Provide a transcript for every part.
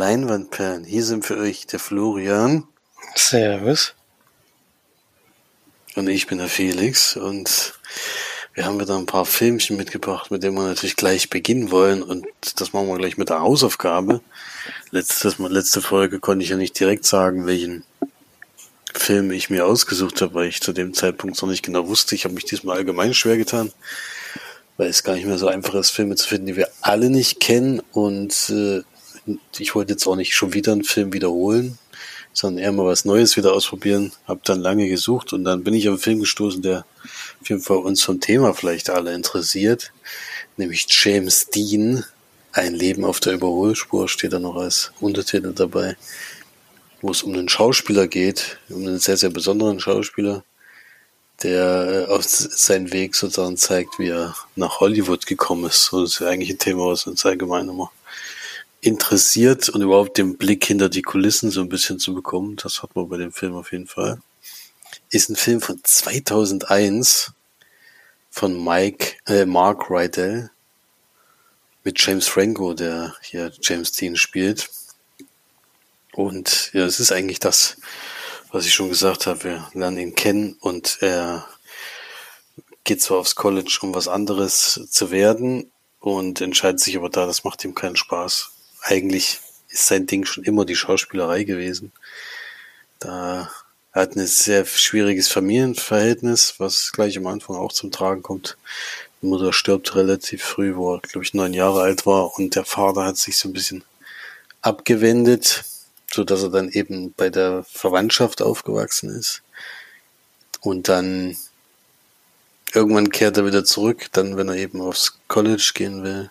Leinwandperlen. Hier sind für euch der Florian. Servus. Und ich bin der Felix und wir haben wieder ein paar Filmchen mitgebracht, mit denen wir natürlich gleich beginnen wollen und das machen wir gleich mit der Hausaufgabe. Letztes, letzte Folge konnte ich ja nicht direkt sagen, welchen Film ich mir ausgesucht habe, weil ich zu dem Zeitpunkt noch nicht genau wusste. Ich habe mich diesmal allgemein schwer getan, weil es gar nicht mehr so einfach ist, Filme zu finden, die wir alle nicht kennen und äh, ich wollte jetzt auch nicht schon wieder einen Film wiederholen, sondern eher mal was Neues wieder ausprobieren. Hab dann lange gesucht und dann bin ich auf einen Film gestoßen, der auf jeden Fall uns vom Thema vielleicht alle interessiert, nämlich James Dean. Ein Leben auf der Überholspur steht da noch als Untertitel dabei, wo es um einen Schauspieler geht, um einen sehr, sehr besonderen Schauspieler, der auf seinen Weg sozusagen zeigt, wie er nach Hollywood gekommen ist. das ist eigentlich ein Thema, was uns allgemein immer interessiert und überhaupt den Blick hinter die Kulissen so ein bisschen zu bekommen. Das hat man bei dem Film auf jeden Fall. Ist ein Film von 2001 von Mike, äh, Mark Rydell mit James Franco, der hier James Dean spielt. Und ja, es ist eigentlich das, was ich schon gesagt habe. Wir lernen ihn kennen und er geht zwar aufs College, um was anderes zu werden und entscheidet sich aber da, das macht ihm keinen Spaß eigentlich ist sein Ding schon immer die Schauspielerei gewesen. Da er hat ein sehr schwieriges Familienverhältnis, was gleich am Anfang auch zum Tragen kommt. Die Mutter stirbt relativ früh, wo er, glaube ich, neun Jahre alt war und der Vater hat sich so ein bisschen abgewendet, so dass er dann eben bei der Verwandtschaft aufgewachsen ist. Und dann irgendwann kehrt er wieder zurück, dann wenn er eben aufs College gehen will.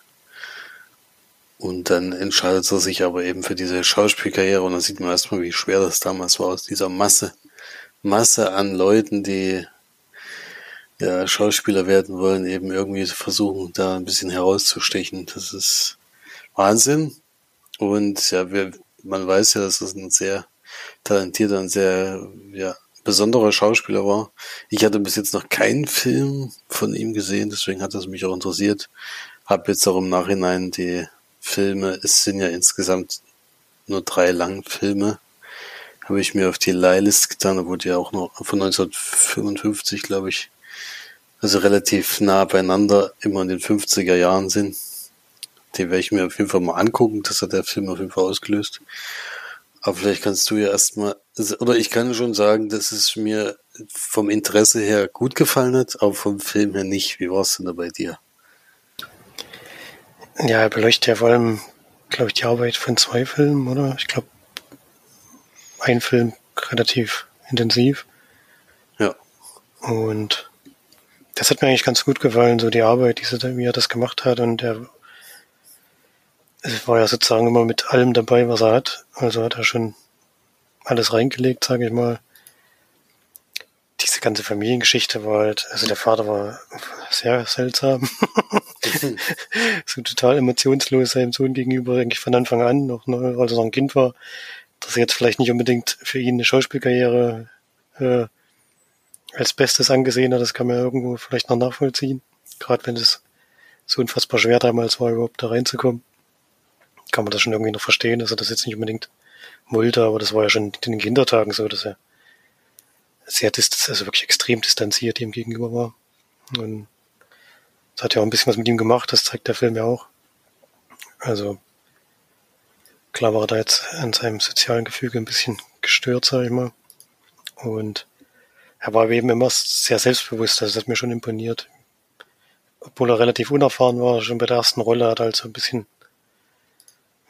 Und dann entscheidet er sich aber eben für diese Schauspielkarriere und dann sieht man erstmal, wie schwer das damals war aus dieser Masse, Masse an Leuten, die ja Schauspieler werden wollen, eben irgendwie versuchen, da ein bisschen herauszustechen. Das ist Wahnsinn. Und ja, wir, man weiß ja, dass es ein sehr talentierter und sehr ja, besonderer Schauspieler war. Ich hatte bis jetzt noch keinen Film von ihm gesehen, deswegen hat es mich auch interessiert. Hab jetzt auch im Nachhinein die Filme. Es sind ja insgesamt nur drei Langfilme. Habe ich mir auf die Leihlist getan, da wurde ja auch noch von 1955, glaube ich, also relativ nah beieinander, immer in den 50er Jahren sind. Den werde ich mir auf jeden Fall mal angucken. Das hat der Film auf jeden Fall ausgelöst. Aber vielleicht kannst du ja erstmal, oder ich kann schon sagen, dass es mir vom Interesse her gut gefallen hat, aber vom Film her nicht. Wie war es denn da bei dir? Ja, er beleuchtet ja vor allem, glaube ich, die Arbeit von zwei Filmen, oder? Ich glaube, ein Film relativ intensiv. Ja. Und das hat mir eigentlich ganz gut gefallen, so die Arbeit, diese, wie er das gemacht hat. Und er es war ja sozusagen immer mit allem dabei, was er hat. Also hat er schon alles reingelegt, sage ich mal diese ganze Familiengeschichte war halt, also der Vater war sehr seltsam. so total emotionslos seinem Sohn gegenüber, eigentlich von Anfang an, noch, als er noch ein Kind war, dass er jetzt vielleicht nicht unbedingt für ihn eine Schauspielkarriere äh, als Bestes angesehen hat, das kann man ja irgendwo vielleicht noch nachvollziehen. Gerade wenn es so unfassbar schwer damals war, überhaupt da reinzukommen, kann man das schon irgendwie noch verstehen, dass er das jetzt nicht unbedingt wollte, aber das war ja schon in den Kindertagen so, dass er sehr dist also wirklich extrem distanziert ihm gegenüber war. Und das hat ja auch ein bisschen was mit ihm gemacht, das zeigt der Film ja auch. Also klar war er da jetzt an seinem sozialen Gefüge ein bisschen gestört, sag ich mal. Und er war eben immer sehr selbstbewusst, also das hat mir schon imponiert. Obwohl er relativ unerfahren war, schon bei der ersten Rolle hat er halt so ein bisschen,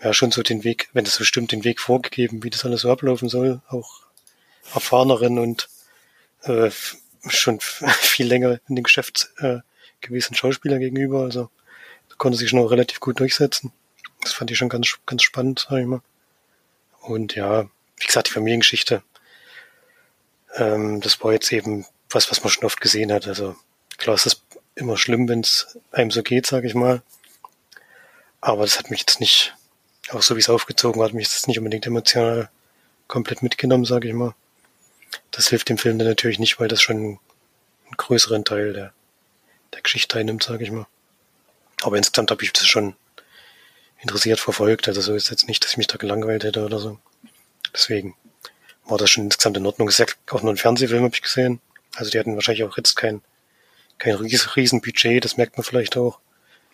ja, schon so den Weg, wenn das so stimmt, den Weg vorgegeben, wie das alles so ablaufen soll. Auch erfahreneren und äh, schon viel länger in dem Geschäft äh, gewesen Schauspieler gegenüber. Also da konnte sich schon auch relativ gut durchsetzen. Das fand ich schon ganz, ganz spannend, sag ich mal. Und ja, wie gesagt, die Familiengeschichte, ähm, das war jetzt eben was, was man schon oft gesehen hat. Also klar ist es immer schlimm, wenn es einem so geht, sag ich mal. Aber das hat mich jetzt nicht, auch so wie es aufgezogen hat, mich jetzt nicht unbedingt emotional komplett mitgenommen, sag ich mal. Das hilft dem Film dann natürlich nicht, weil das schon einen größeren Teil der, der Geschichte einnimmt, sage ich mal. Aber insgesamt habe ich das schon interessiert verfolgt. Also so ist jetzt nicht, dass ich mich da gelangweilt hätte oder so. Deswegen war das schon insgesamt in Ordnung. Ist ja auch nur ein Fernsehfilm, habe ich gesehen. Also die hatten wahrscheinlich auch jetzt kein, kein riesen Budget, das merkt man vielleicht auch.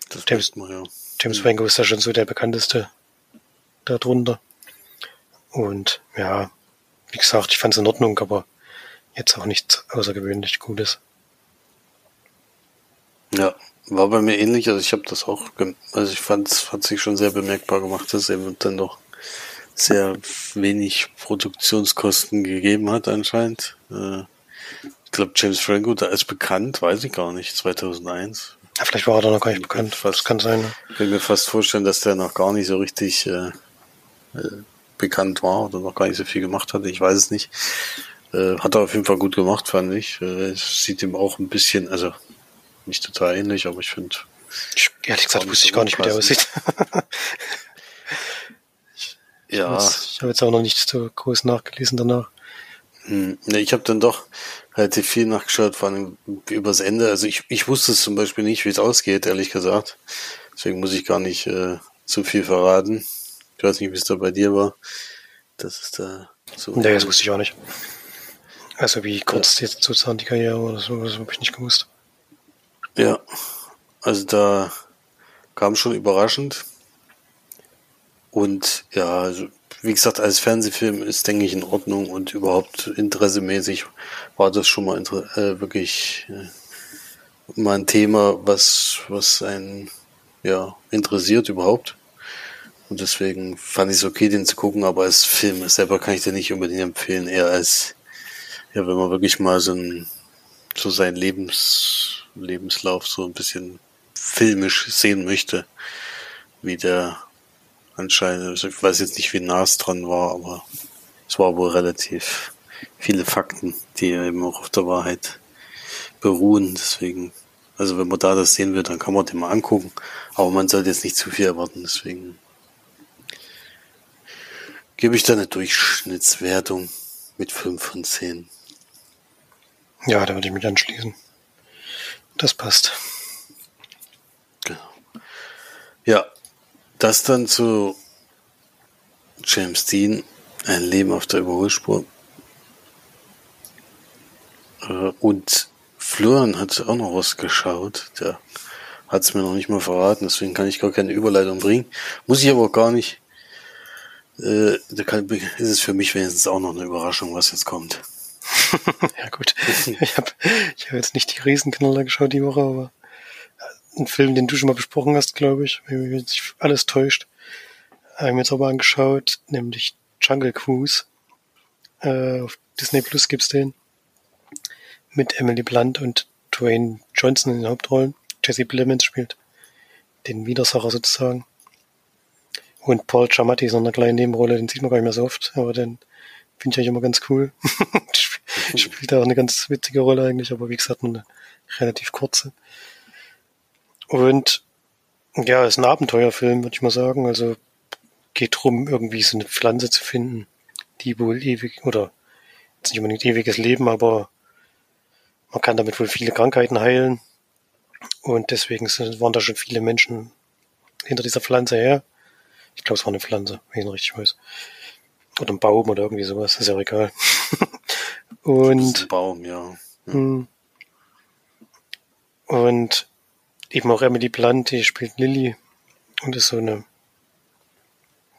Das James, man, ja. James Franco ist ja schon so der bekannteste darunter. Und ja, wie gesagt, ich fand es in Ordnung, aber jetzt auch nichts außergewöhnlich Gutes. Ja, war bei mir ähnlich. Also ich habe das auch, also ich fand es hat sich schon sehr bemerkbar gemacht, dass er dann doch sehr wenig Produktionskosten gegeben hat anscheinend. Äh, ich glaube, James Franco, da ist bekannt, weiß ich gar nicht, 2001. Ja, vielleicht war er da noch gar nicht bekannt. Fast, das kann sein. Ne? Ich kann mir fast vorstellen, dass der noch gar nicht so richtig äh, äh, bekannt war oder noch gar nicht so viel gemacht hatte. Ich weiß es nicht. Äh, hat er auf jeden Fall gut gemacht, fand ich. Äh, sieht ihm auch ein bisschen, also nicht total ähnlich, aber ich finde. Ehrlich gesagt wusste ich gar nicht, wie der aussieht. ja. Ich habe jetzt auch noch nicht so groß nachgelesen danach. Ne, ich habe dann doch relativ viel nachgeschaut, vor allem übers Ende. Also ich, ich wusste es zum Beispiel nicht, wie es ausgeht, ehrlich gesagt. Deswegen muss ich gar nicht äh, zu viel verraten. Ich weiß nicht, wie es da bei dir war. Das ist da so. Nee, das wusste ich auch nicht. Also wie kurz ja. jetzt sozusagen die Karriere oder so, das habe ich nicht gewusst. Ja, also da kam schon überraschend. Und ja, also wie gesagt, als Fernsehfilm ist, denke ich, in Ordnung und überhaupt interessemäßig war das schon mal äh, wirklich äh, mal ein Thema, was, was einen ja, interessiert überhaupt. Und deswegen fand ich es okay, den zu gucken, aber als Film selber kann ich den nicht unbedingt empfehlen, eher als, ja, wenn man wirklich mal so ein, so sein Lebens, Lebenslauf so ein bisschen filmisch sehen möchte, wie der anscheinend, also ich weiß jetzt nicht, wie nah es dran war, aber es war wohl relativ viele Fakten, die eben auch auf der Wahrheit beruhen. Deswegen, also wenn man da das sehen will, dann kann man den mal angucken, aber man sollte jetzt nicht zu viel erwarten, deswegen gebe ich da eine Durchschnittswertung mit 5 von 10. Ja, da würde ich mich anschließen. Das passt. Genau. Ja, das dann zu James Dean, ein Leben auf der Überholspur. Äh, und Florian hat auch noch was geschaut. Der hat es mir noch nicht mal verraten, deswegen kann ich gar keine Überleitung bringen. Muss ich aber gar nicht. Äh, da ist es für mich wenigstens auch noch eine Überraschung, was jetzt kommt. ja gut, ich habe ich hab jetzt nicht die Riesenknaller geschaut die Woche, aber ein Film, den du schon mal besprochen hast, glaube ich, wenn mich nicht alles täuscht, haben wir jetzt aber angeschaut, nämlich Jungle Cruise. Äh, auf Disney Plus gibt's den. Mit Emily Blunt und Dwayne Johnson in den Hauptrollen. Jesse Plemons spielt den Widersacher sozusagen. Und Paul Giamatti ist noch eine kleine Nebenrolle, den sieht man gar nicht mehr so oft, aber den finde ich eigentlich immer ganz cool. Spielt auch eine ganz witzige Rolle eigentlich, aber wie gesagt, eine relativ kurze. Und ja, ist ein Abenteuerfilm, würde ich mal sagen. Also geht drum, irgendwie so eine Pflanze zu finden, die wohl ewig, oder jetzt nicht unbedingt ewiges Leben, aber man kann damit wohl viele Krankheiten heilen. Und deswegen waren da schon viele Menschen hinter dieser Pflanze her. Ich glaube, es war eine Pflanze, wenn ich es richtig weiß. Oder ein Baum oder irgendwie sowas, ist ja egal. Und. Baum, ja. ja. Hm. Und eben auch Emily Blunt, die spielt Lilly und ist so eine,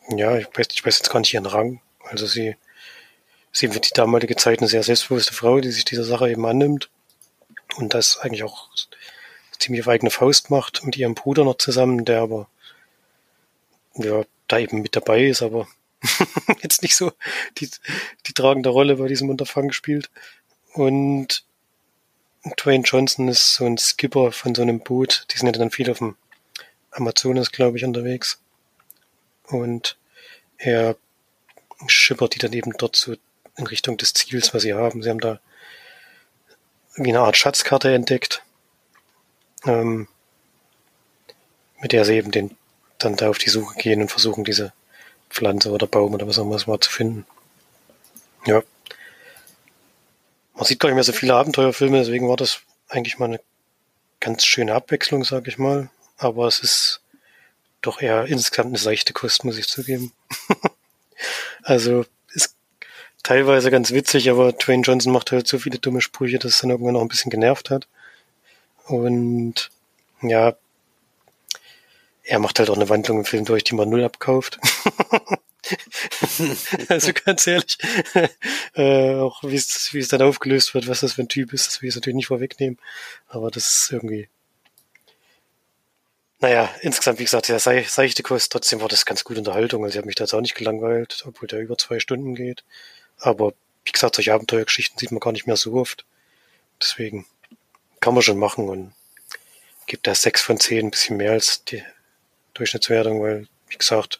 ja, ich weiß, ich weiß jetzt gar nicht ihren Rang. Also sie ist eben für die damalige Zeit eine sehr selbstbewusste Frau, die sich dieser Sache eben annimmt und das eigentlich auch ziemlich auf eigene Faust macht mit ihrem Bruder noch zusammen, der aber ja, da eben mit dabei ist, aber jetzt nicht so die, die tragende Rolle bei diesem Unterfangen spielt. Und Dwayne Johnson ist so ein Skipper von so einem Boot. Die sind ja dann viel auf dem Amazonas, glaube ich, unterwegs. Und er schippert die dann eben dort so in Richtung des Ziels, was sie haben. Sie haben da wie eine Art Schatzkarte entdeckt, ähm, mit der sie eben den, dann da auf die Suche gehen und versuchen, diese Pflanze oder Baum oder was auch immer es war zu finden. Ja, man sieht gar nicht mehr so viele Abenteuerfilme, deswegen war das eigentlich mal eine ganz schöne Abwechslung, sag ich mal. Aber es ist doch eher insgesamt eine seichte Kost, muss ich zugeben. also ist teilweise ganz witzig, aber Dwayne Johnson macht halt so viele dumme Sprüche, dass es dann irgendwann noch ein bisschen genervt hat. Und ja, er macht halt auch eine Wandlung im Film durch, die man null abkauft. also ganz ehrlich, äh, auch wie es, wie es dann aufgelöst wird, was das für ein Typ ist, das will ich natürlich nicht vorwegnehmen. Aber das ist irgendwie. Naja, insgesamt, wie gesagt, der seichte Kurs, trotzdem war das ganz gute Unterhaltung. Also ich habe mich da jetzt auch nicht gelangweilt, obwohl der über zwei Stunden geht. Aber wie gesagt, solche Abenteuergeschichten sieht man gar nicht mehr so oft. Deswegen kann man schon machen und gibt da sechs von zehn, ein bisschen mehr als die Durchschnittswertung, weil, wie gesagt,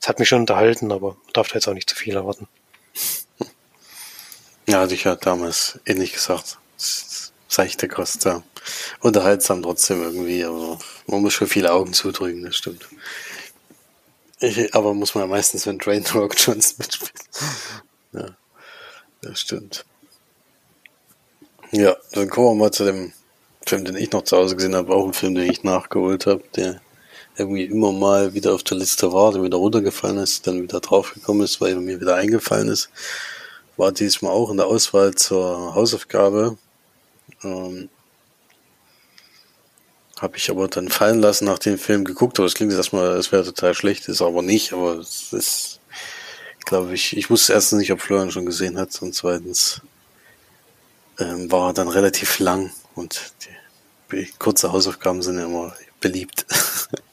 es hat mich schon unterhalten, aber man darf da jetzt auch nicht zu viel erwarten. Ja, ich ja damals ähnlich gesagt. Seichte Kost, ja. Unterhaltsam trotzdem irgendwie, aber man muss schon viele Augen zudrücken, das stimmt. Ich, aber muss man ja meistens, wenn Drain Rock Johnson mitspielt. Ja, das stimmt. Ja, dann kommen wir mal zu dem Film, den ich noch zu Hause gesehen habe, auch ein Film, den ich nachgeholt habe, der irgendwie immer mal wieder auf der Liste war, dann wieder runtergefallen ist, dann wieder draufgekommen ist, weil er mir wieder eingefallen ist. War diesmal auch in der Auswahl zur Hausaufgabe. Ähm, habe ich aber dann fallen lassen nach dem Film geguckt, aber es klingt erstmal, es wäre total schlecht, ist aber nicht, aber es ist, glaube ich, ich wusste erstens nicht, ob Florian schon gesehen hat und zweitens ähm, war dann relativ lang und die, kurze Hausaufgaben sind ja immer beliebt.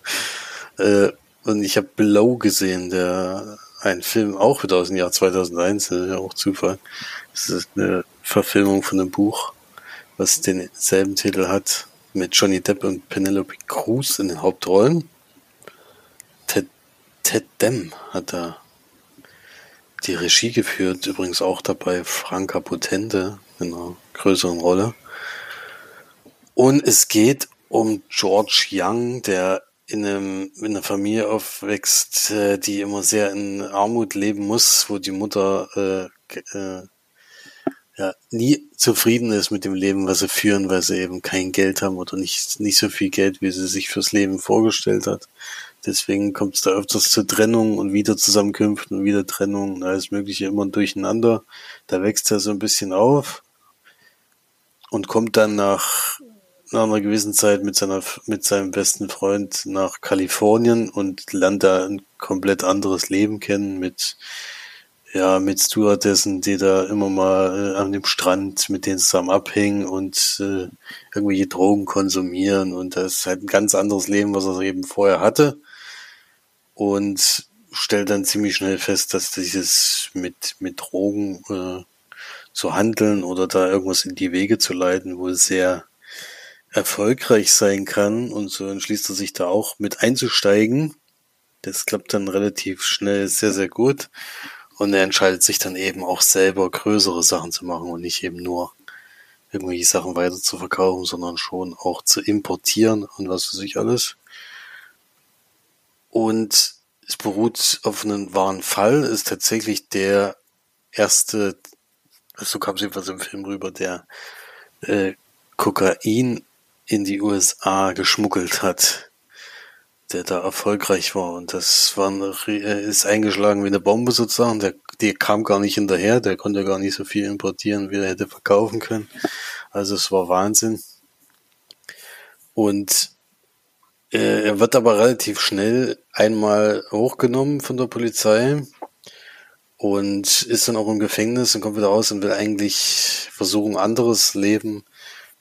äh, und ich habe Below gesehen, der ein Film auch wieder aus dem Jahr 2001, das ist ja auch Zufall. Das ist eine Verfilmung von einem Buch, was denselben Titel hat, mit Johnny Depp und Penelope Cruz in den Hauptrollen. Ted, Ted Dem hat da die Regie geführt, übrigens auch dabei Franka Potente in einer größeren Rolle. Und es geht um George Young, der in, einem, in einer Familie aufwächst, äh, die immer sehr in Armut leben muss, wo die Mutter äh, äh, ja, nie zufrieden ist mit dem Leben, was sie führen, weil sie eben kein Geld haben oder nicht, nicht so viel Geld, wie sie sich fürs Leben vorgestellt hat. Deswegen kommt es da öfters zu Trennungen und wieder Zusammenkünften und wieder Trennungen und alles Mögliche immer durcheinander. Da wächst er so ein bisschen auf und kommt dann nach, nach einer gewissen Zeit mit seiner, mit seinem besten Freund nach Kalifornien und lernt da ein komplett anderes Leben kennen mit, ja, mit Stewardessen, die da immer mal äh, an dem Strand mit denen zusammen abhängen und äh, irgendwelche Drogen konsumieren. Und das ist halt ein ganz anderes Leben, was er eben vorher hatte. Und stellt dann ziemlich schnell fest, dass dieses mit, mit Drogen äh, zu handeln oder da irgendwas in die Wege zu leiten, wohl sehr erfolgreich sein kann. Und so entschließt er sich da auch mit einzusteigen. Das klappt dann relativ schnell sehr, sehr gut. Und er entscheidet sich dann eben auch selber größere Sachen zu machen und nicht eben nur irgendwelche Sachen weiter zu verkaufen, sondern schon auch zu importieren und was für sich alles. Und es beruht auf einem wahren Fall, ist tatsächlich der erste so kam es jedenfalls im Film rüber, der äh, Kokain in die USA geschmuggelt hat, der da erfolgreich war. Und das war eine, äh, ist eingeschlagen wie eine Bombe sozusagen. Der, der kam gar nicht hinterher, der konnte gar nicht so viel importieren, wie er hätte verkaufen können. Also es war Wahnsinn. Und äh, er wird aber relativ schnell einmal hochgenommen von der Polizei und ist dann auch im Gefängnis und kommt wieder raus und will eigentlich versuchen, anderes Leben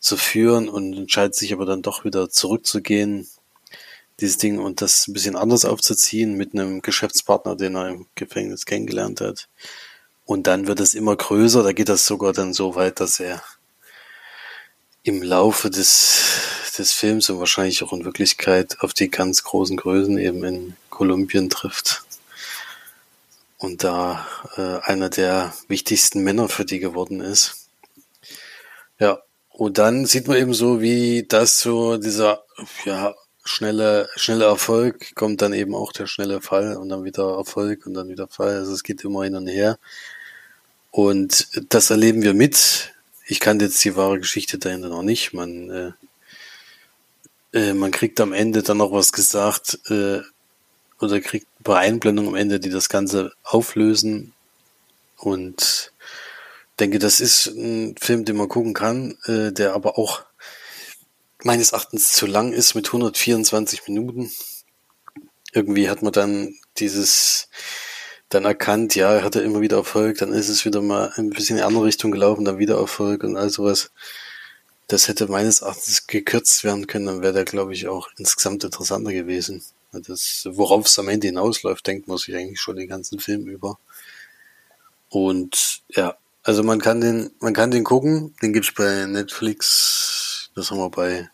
zu führen und entscheidet sich aber dann doch wieder zurückzugehen, dieses Ding und das ein bisschen anders aufzuziehen mit einem Geschäftspartner, den er im Gefängnis kennengelernt hat. Und dann wird es immer größer, da geht das sogar dann so weit, dass er im Laufe des, des Films und wahrscheinlich auch in Wirklichkeit auf die ganz großen Größen eben in Kolumbien trifft und da äh, einer der wichtigsten Männer für die geworden ist. Ja, und dann sieht man eben so, wie das so dieser ja schnelle schnelle Erfolg kommt dann eben auch der schnelle Fall und dann wieder Erfolg und dann wieder Fall. Also es geht immer hin und her. Und das erleben wir mit. Ich kannte jetzt die wahre Geschichte dahinter noch nicht. Man äh, äh, man kriegt am Ende dann noch was gesagt äh, oder kriegt ein paar Einblendungen am Ende, die das Ganze auflösen. Und denke, das ist ein Film, den man gucken kann, äh, der aber auch meines Erachtens zu lang ist mit 124 Minuten. Irgendwie hat man dann dieses dann erkannt, ja, er hatte immer wieder Erfolg, dann ist es wieder mal ein bisschen in eine andere Richtung gelaufen, dann wieder Erfolg und all sowas. Das hätte meines Erachtens gekürzt werden können, dann wäre der, glaube ich, auch insgesamt interessanter gewesen. Das, worauf es am Ende hinausläuft, denkt man sich eigentlich schon den ganzen Film über. Und ja, also man kann den, man kann den gucken, den gibt's bei Netflix, das haben wir bei,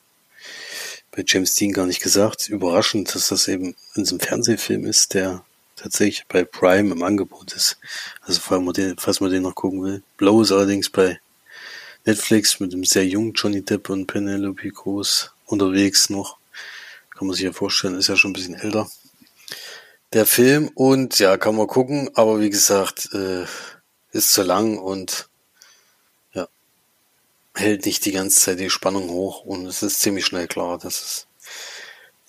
bei James Dean gar nicht gesagt. Überraschend, dass das eben in so einem Fernsehfilm ist, der tatsächlich bei Prime im Angebot ist. Also falls man den, falls man den noch gucken will. Blow ist allerdings bei Netflix mit einem sehr jungen Johnny Depp und Penelope Cruz unterwegs noch. Kann man sich ja vorstellen, ist ja schon ein bisschen älter. Der Film und ja, kann man gucken, aber wie gesagt, äh, ist zu lang und ja, hält nicht die ganze Zeit die Spannung hoch und es ist ziemlich schnell klar, dass es,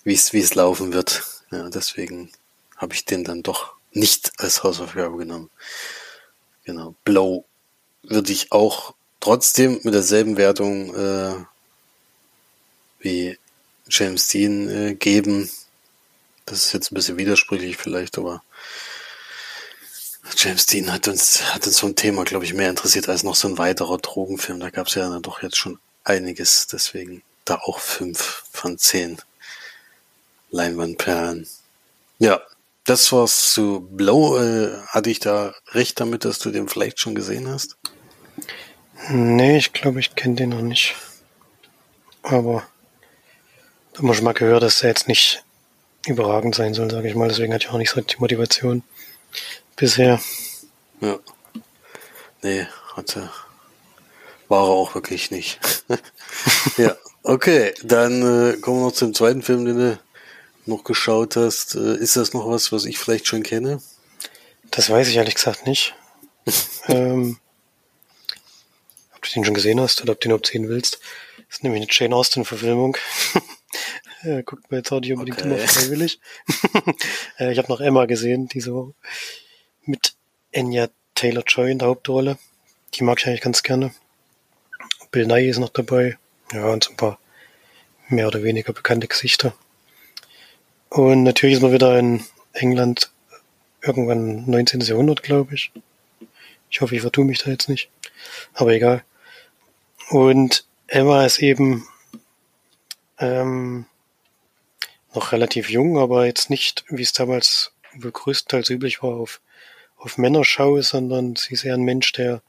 wie es, wie es laufen wird. Ja, deswegen habe ich den dann doch nicht als Hausaufgabe genommen. Genau. Blow würde ich auch trotzdem mit derselben Wertung äh, wie James Dean äh, geben. Das ist jetzt ein bisschen widersprüchlich vielleicht, aber James Dean hat uns, hat uns so ein Thema, glaube ich, mehr interessiert als noch so ein weiterer Drogenfilm. Da gab es ja dann doch jetzt schon einiges, deswegen da auch fünf von zehn Leinwandperlen. Ja, das war's zu Blow. Äh, hatte ich da recht damit, dass du den vielleicht schon gesehen hast? Nee, ich glaube, ich kenne den noch nicht. Aber da muss ich mal gehört, dass er jetzt nicht überragend sein soll, sage ich mal. Deswegen hatte ich auch nicht so die Motivation bisher. Ja. Nee, hatte. War er auch wirklich nicht. ja, okay. Dann äh, kommen wir noch zum zweiten Film, den du noch geschaut hast. Äh, ist das noch was, was ich vielleicht schon kenne? Das weiß ich ehrlich gesagt nicht. ähm, ob du den schon gesehen hast oder ob du den sehen willst. Das ist nämlich eine Jane Austen-Verfilmung. äh, guckt mir jetzt auch nicht unbedingt okay. immer freiwillig. äh, ich habe noch Emma gesehen, die so mit Enya Taylor-Joy in der Hauptrolle. Die mag ich eigentlich ganz gerne. Bill Nye ist noch dabei. Ja, und so ein paar mehr oder weniger bekannte Gesichter. Und natürlich ist man wieder in England irgendwann 19. Jahrhundert, glaube ich. Ich hoffe, ich vertue mich da jetzt nicht. Aber egal. Und Emma ist eben ähm, noch relativ jung, aber jetzt nicht, wie es damals wohl größtenteils üblich war, auf, auf Männerschau, sondern sie ist eher ein Mensch, der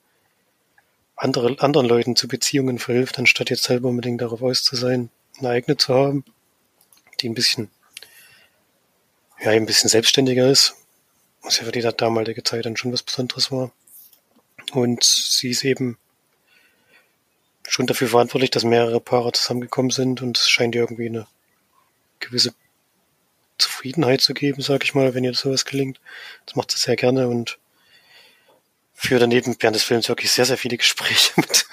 andere, anderen Leuten zu Beziehungen verhilft, anstatt jetzt selber unbedingt darauf aus zu sein, eine eigene zu haben, die ein bisschen ja, ein bisschen selbstständiger ist, was ja für die damalige Zeit dann schon was Besonderes war. Und sie ist eben schon dafür verantwortlich, dass mehrere Paare zusammengekommen sind und es scheint irgendwie eine gewisse Zufriedenheit zu geben, sag ich mal, wenn ihr sowas gelingt. Das macht sie sehr gerne und führt daneben während des Films wirklich sehr, sehr viele Gespräche mit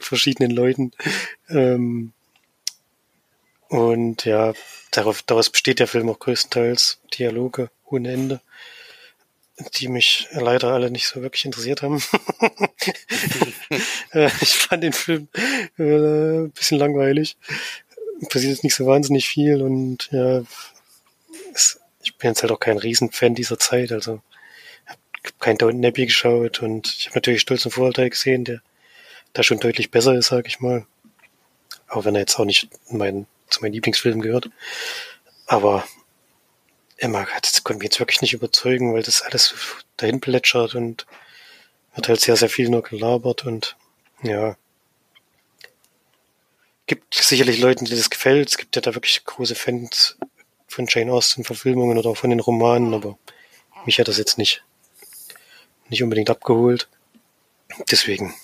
verschiedenen Leuten. Ähm, und ja, darauf, daraus besteht der Film auch größtenteils. Dialoge ohne Ende, die mich leider alle nicht so wirklich interessiert haben. Äh, ich fand den Film äh, ein bisschen langweilig. Passiert jetzt nicht so wahnsinnig viel und ja, ich bin jetzt halt auch kein Riesenfan dieser Zeit, also habe kein Downton Abbey geschaut und ich habe natürlich Stolz und Vorurteil gesehen, der da schon deutlich besser ist, sag ich mal. Auch wenn er jetzt auch nicht mein zu meinen Lieblingsfilmen gehört. Aber Emma das konnte mich jetzt wirklich nicht überzeugen, weil das alles dahin plätschert und wird halt sehr, sehr viel nur gelabert und ja. Gibt sicherlich Leuten, die das gefällt. Es gibt ja da wirklich große Fans von Jane Austen Verfilmungen oder auch von den Romanen, aber mich hat das jetzt nicht, nicht unbedingt abgeholt. Deswegen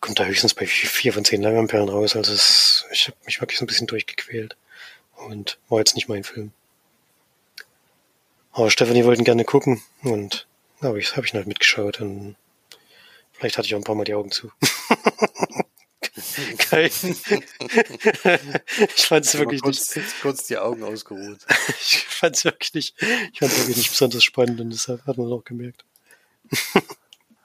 kommt da höchstens bei vier von zehn Langamperen raus. Also es, ich habe mich wirklich so ein bisschen durchgequält und war jetzt nicht mein Film. Aber Stefanie wollten gerne gucken und habe ich, hab ich halt mitgeschaut und vielleicht hatte ich auch ein paar Mal die Augen zu. Geil. ich fand es wirklich kurz, nicht. kurz die Augen ausgeruht. Ich fand es wirklich nicht. Ich fand wirklich nicht besonders spannend und deshalb hat man auch gemerkt.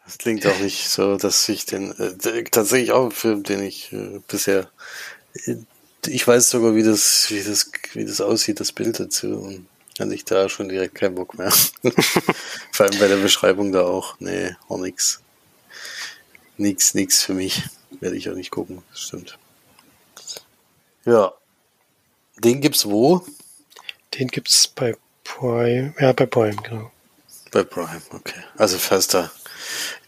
Das klingt auch nicht so, dass ich den äh, tatsächlich auch ein Film, den ich äh, bisher äh, ich weiß sogar, wie das, wie das, wie das aussieht, das Bild dazu. Und hatte ich da schon direkt keinen Bock mehr. Vor allem bei der Beschreibung da auch. Nee, auch nix. Nix, nix für mich. Werde ich auch nicht gucken, das stimmt. Ja. Den gibt's wo? Den gibt's bei Prime. Ja, bei Prime, genau. Bei Prime, okay. Also falls da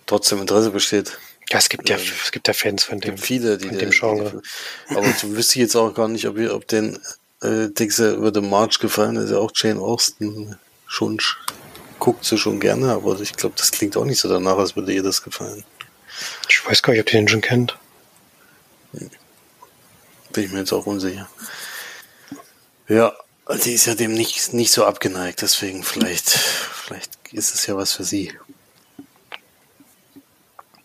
trotzdem Interesse besteht. Ja, es gibt ja, ähm, es gibt ja Fans von dem, gibt viele, die von dem Genre. Die, aber du wüsste jetzt auch gar nicht, ob, ihr, ob den äh, Dixer über den March gefallen ist. Ja auch Jane Austen schon guckt sie schon gerne, aber ich glaube, das klingt auch nicht so danach, als würde ihr das gefallen. Ich weiß gar nicht, ob ihr den schon kennt. Bin ich mir jetzt auch unsicher. Ja, die ist ja dem nicht, nicht so abgeneigt, deswegen vielleicht, vielleicht ist es ja was für sie.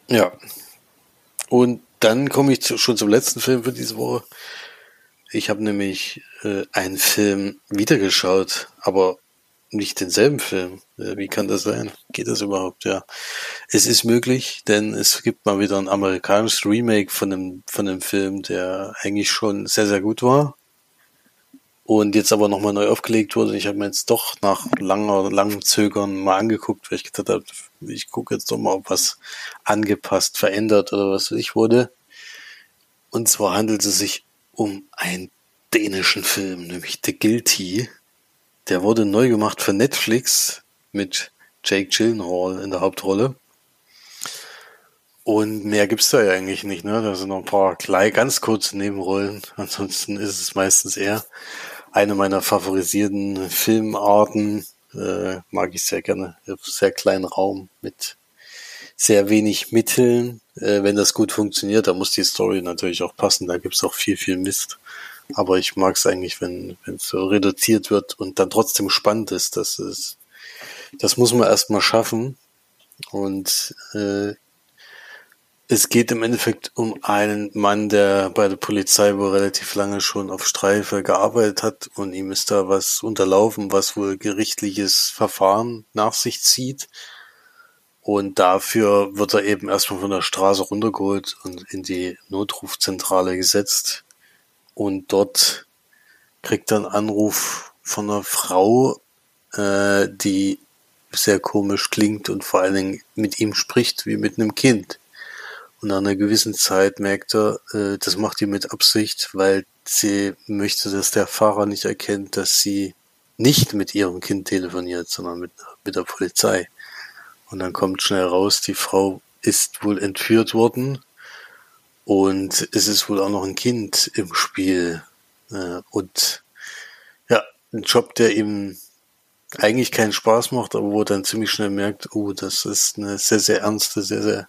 Ja. Und dann komme ich zu, schon zum letzten Film für diese Woche. Ich habe nämlich äh, einen Film wiedergeschaut, aber nicht denselben Film. Wie kann das sein? Geht das überhaupt? Ja. Es ist möglich, denn es gibt mal wieder ein amerikanisches Remake von einem, von einem Film, der eigentlich schon sehr, sehr gut war und jetzt aber nochmal neu aufgelegt wurde. Ich habe mir jetzt doch nach langer, langem Zögern mal angeguckt, weil ich gedacht habe, ich gucke jetzt doch mal, ob was angepasst, verändert oder was ich wurde. Und zwar handelt es sich um einen dänischen Film, nämlich The Guilty. Der wurde neu gemacht für Netflix mit Jake Gyllenhaal in der Hauptrolle. Und mehr gibt's da ja eigentlich nicht, ne? Da sind noch ein paar kleine, ganz kurze Nebenrollen. Ansonsten ist es meistens eher eine meiner favorisierten Filmarten. Äh, mag ich sehr gerne. Sehr kleinen Raum mit sehr wenig Mitteln. Äh, wenn das gut funktioniert, da muss die Story natürlich auch passen. Da gibt's auch viel, viel Mist. Aber ich mag es eigentlich, wenn es so reduziert wird und dann trotzdem spannend ist. Das ist, das muss man erstmal schaffen. Und äh, es geht im Endeffekt um einen Mann, der bei der Polizei wohl relativ lange schon auf Streife gearbeitet hat und ihm ist da was unterlaufen, was wohl gerichtliches Verfahren nach sich zieht. Und dafür wird er eben erstmal von der Straße runtergeholt und in die Notrufzentrale gesetzt. Und dort kriegt er einen Anruf von einer Frau, äh, die sehr komisch klingt und vor allen Dingen mit ihm spricht wie mit einem Kind. Und nach einer gewissen Zeit merkt er, äh, das macht die mit Absicht, weil sie möchte, dass der Fahrer nicht erkennt, dass sie nicht mit ihrem Kind telefoniert, sondern mit, mit der Polizei. Und dann kommt schnell raus, die Frau ist wohl entführt worden und es ist wohl auch noch ein Kind im Spiel. Äh, und ja, ein Job, der ihm eigentlich keinen Spaß macht, aber wo er dann ziemlich schnell merkt, oh, das ist eine sehr, sehr ernste, sehr, sehr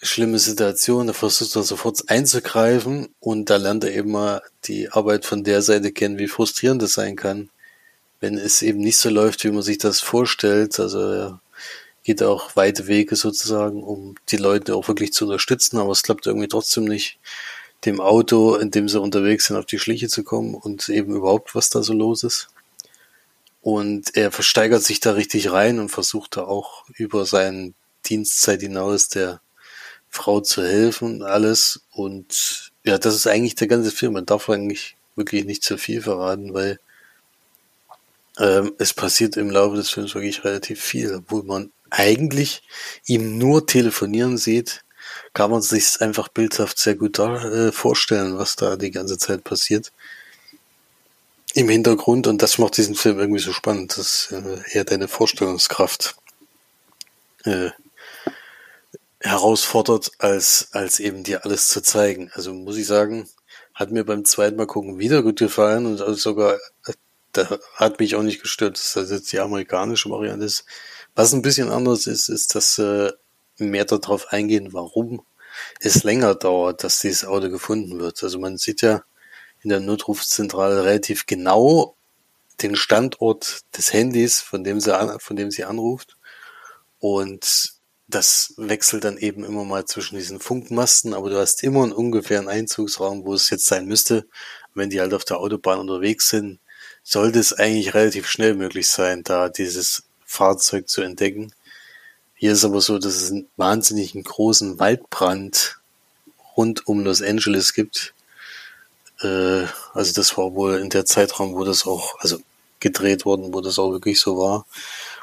schlimme Situation, da versucht er sofort einzugreifen und da lernt er eben mal die Arbeit von der Seite kennen, wie frustrierend das sein kann, wenn es eben nicht so läuft, wie man sich das vorstellt. Also er geht auch weite Wege sozusagen, um die Leute auch wirklich zu unterstützen, aber es klappt irgendwie trotzdem nicht, dem Auto, in dem sie unterwegs sind, auf die Schliche zu kommen und eben überhaupt, was da so los ist. Und er versteigert sich da richtig rein und versucht da auch über seine Dienstzeit hinaus der Frau zu helfen und alles. Und ja, das ist eigentlich der ganze Film. Man darf eigentlich wirklich nicht zu viel verraten, weil ähm, es passiert im Laufe des Films wirklich relativ viel, obwohl man eigentlich ihm nur telefonieren sieht, kann man sich einfach bildhaft sehr gut da, äh, vorstellen, was da die ganze Zeit passiert. Im Hintergrund und das macht diesen Film irgendwie so spannend, dass äh, er deine Vorstellungskraft äh, herausfordert, als, als eben dir alles zu zeigen. Also muss ich sagen, hat mir beim zweiten Mal gucken wieder gut gefallen und sogar, da hat mich auch nicht gestört, dass das jetzt die amerikanische Variante ist. Was ein bisschen anders ist, ist, dass äh, mehr darauf eingehen, warum es länger dauert, dass dieses Auto gefunden wird. Also man sieht ja in der Notrufzentrale relativ genau den Standort des Handys, von dem sie, von dem sie anruft. Und das wechselt dann eben immer mal zwischen diesen Funkmasten, aber du hast immer einen ungefähren Einzugsraum, wo es jetzt sein müsste. Wenn die halt auf der Autobahn unterwegs sind, sollte es eigentlich relativ schnell möglich sein, da dieses Fahrzeug zu entdecken. Hier ist aber so, dass es einen wahnsinnigen großen Waldbrand rund um Los Angeles gibt. Äh, also das war wohl in der Zeitraum, wo das auch, also gedreht worden, wo das auch wirklich so war.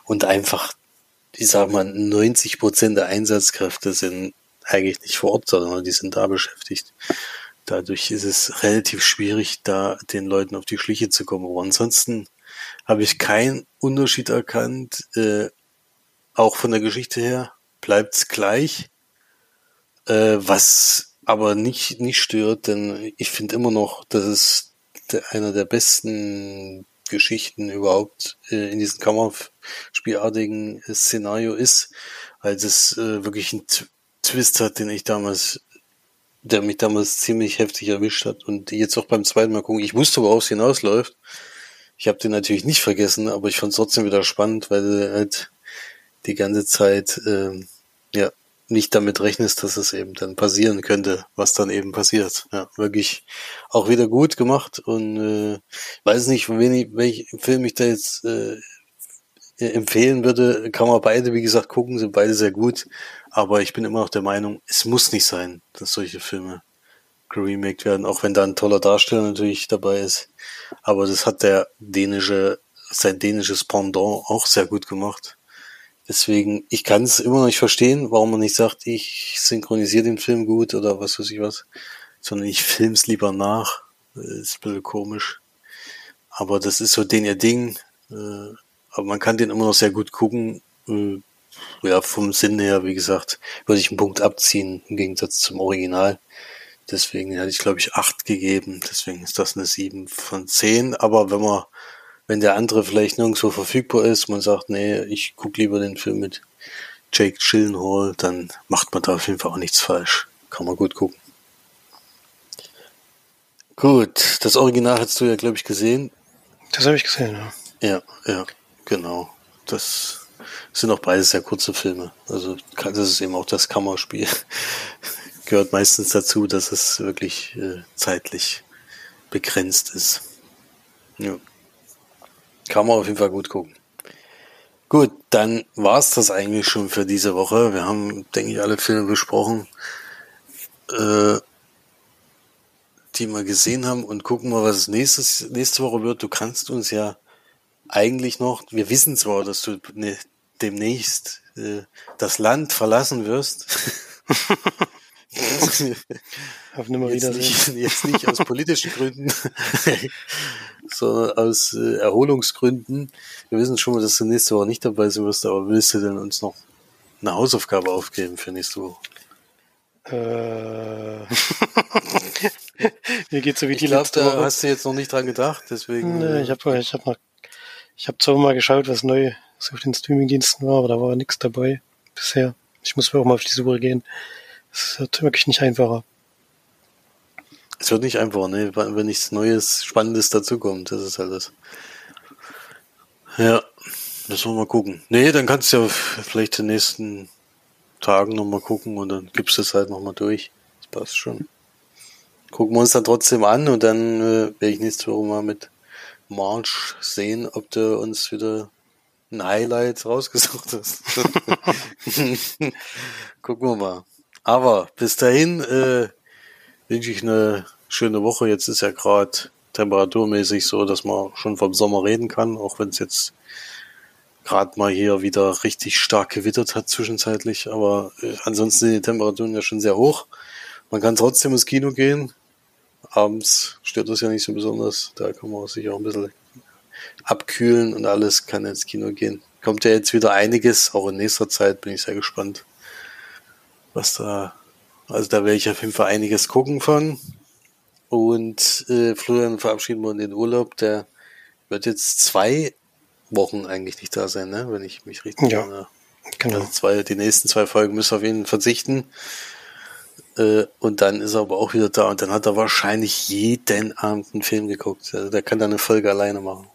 Und einfach, ich sag mal, 90 Prozent der Einsatzkräfte sind eigentlich nicht vor Ort, sondern die sind da beschäftigt. Dadurch ist es relativ schwierig, da den Leuten auf die Schliche zu kommen. Aber ansonsten habe ich keinen Unterschied erkannt. Äh, auch von der Geschichte her bleibt's gleich. Äh, was aber nicht, nicht stört, denn ich finde immer noch, dass es einer der besten Geschichten überhaupt äh, in diesem Kammerspielartigen Szenario ist, als es äh, wirklich einen Twist hat, den ich damals der mich damals ziemlich heftig erwischt hat und jetzt auch beim zweiten Mal gucken. Ich wusste, worauf es hinausläuft. Ich habe den natürlich nicht vergessen, aber ich fand es trotzdem wieder spannend, weil du halt die ganze Zeit äh, ja nicht damit rechnest, dass es eben dann passieren könnte, was dann eben passiert. Ja, wirklich auch wieder gut gemacht und äh, weiß nicht, wen ich, welchen Film ich da jetzt äh, empfehlen würde, kann man beide, wie gesagt, gucken, sind beide sehr gut. Aber ich bin immer noch der Meinung, es muss nicht sein, dass solche Filme geremaked werden, auch wenn da ein toller Darsteller natürlich dabei ist. Aber das hat der dänische, sein dänisches Pendant auch sehr gut gemacht. Deswegen, ich kann es immer noch nicht verstehen, warum man nicht sagt, ich synchronisiere den Film gut oder was weiß ich was, sondern ich film's lieber nach. Das ist ein bisschen komisch. Aber das ist so den ihr Ding. Äh, aber man kann den immer noch sehr gut gucken. Äh, ja, vom Sinn her, wie gesagt, würde ich einen Punkt abziehen im Gegensatz zum Original. Deswegen hatte ich, glaube ich, acht gegeben. Deswegen ist das eine sieben von zehn. Aber wenn man, wenn der andere vielleicht nirgendwo verfügbar ist, man sagt, nee, ich gucke lieber den Film mit Jake Gyllenhaal, dann macht man da auf jeden Fall auch nichts falsch. Kann man gut gucken. Gut, das Original hast du ja, glaube ich, gesehen. Das habe ich gesehen, ja. Ja, ja, genau. Das sind auch beides sehr kurze Filme. Also das ist eben auch das Kammerspiel. Gehört meistens dazu, dass es wirklich äh, zeitlich begrenzt ist. Ja. Kann man auf jeden Fall gut gucken. Gut, dann war's das eigentlich schon für diese Woche. Wir haben, denke ich, alle Filme besprochen, äh, die wir gesehen haben und gucken mal, was es nächstes, nächste Woche wird. Du kannst uns ja eigentlich noch, wir wissen zwar, dass du ne, demnächst äh, das Land verlassen wirst. Auf jetzt, nicht, jetzt nicht aus politischen Gründen, sondern aus äh, Erholungsgründen. Wir wissen schon mal, dass du nächste Woche nicht dabei sein wirst, aber willst du denn uns noch eine Hausaufgabe aufgeben für nächste Woche? Äh, Mir geht so wie ich die glaub, letzte da Woche. hast du jetzt noch nicht dran gedacht, deswegen. Nee, ich habe ich hab noch, ich habe zwar mal geschaut, was neu auf den Streamingdiensten war, aber da war nichts dabei bisher. Ich muss mir auch mal auf die Suche gehen. Es wird wirklich nicht einfacher. Es wird nicht einfach, ne? Wenn nichts Neues, Spannendes dazukommt, das ist halt das. Ja, müssen wir mal gucken. Nee, dann kannst du ja vielleicht den nächsten Tagen nochmal gucken und dann gibst du es halt nochmal durch. Das passt schon. Gucken wir uns dann trotzdem an und dann äh, werde ich nächste Woche mal mit March sehen, ob du uns wieder ein Highlight rausgesucht hast. Gucken wir mal. Aber bis dahin äh, wünsche ich eine schöne Woche. Jetzt ist ja gerade temperaturmäßig so, dass man schon vom Sommer reden kann, auch wenn es jetzt gerade mal hier wieder richtig stark gewittert hat zwischenzeitlich. Aber äh, ansonsten sind die Temperaturen ja schon sehr hoch. Man kann trotzdem ins Kino gehen. Abends stört das ja nicht so besonders. Da kann man sich auch ein bisschen abkühlen und alles, kann ins Kino gehen. Kommt ja jetzt wieder einiges, auch in nächster Zeit bin ich sehr gespannt, was da, also da werde ich auf jeden Fall einiges gucken von. Und äh, Florian verabschieden wir in den Urlaub, der wird jetzt zwei Wochen eigentlich nicht da sein, ne? wenn ich mich richtig Ja, erinnere. Genau. Also zwei, die nächsten zwei Folgen müssen wir auf ihn verzichten. Äh, und dann ist er aber auch wieder da und dann hat er wahrscheinlich jeden Abend einen Film geguckt. Also der kann da eine Folge alleine machen.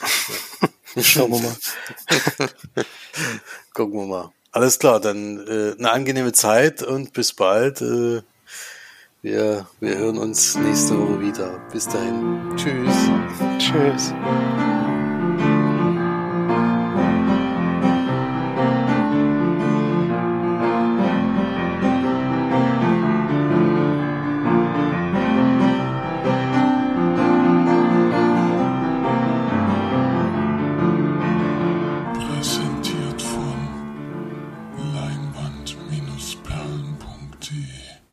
Schauen wir mal. Gucken wir mal. Alles klar, dann äh, eine angenehme Zeit und bis bald. Äh, wir, wir hören uns nächste Woche wieder. Bis dahin. Tschüss. Tschüss.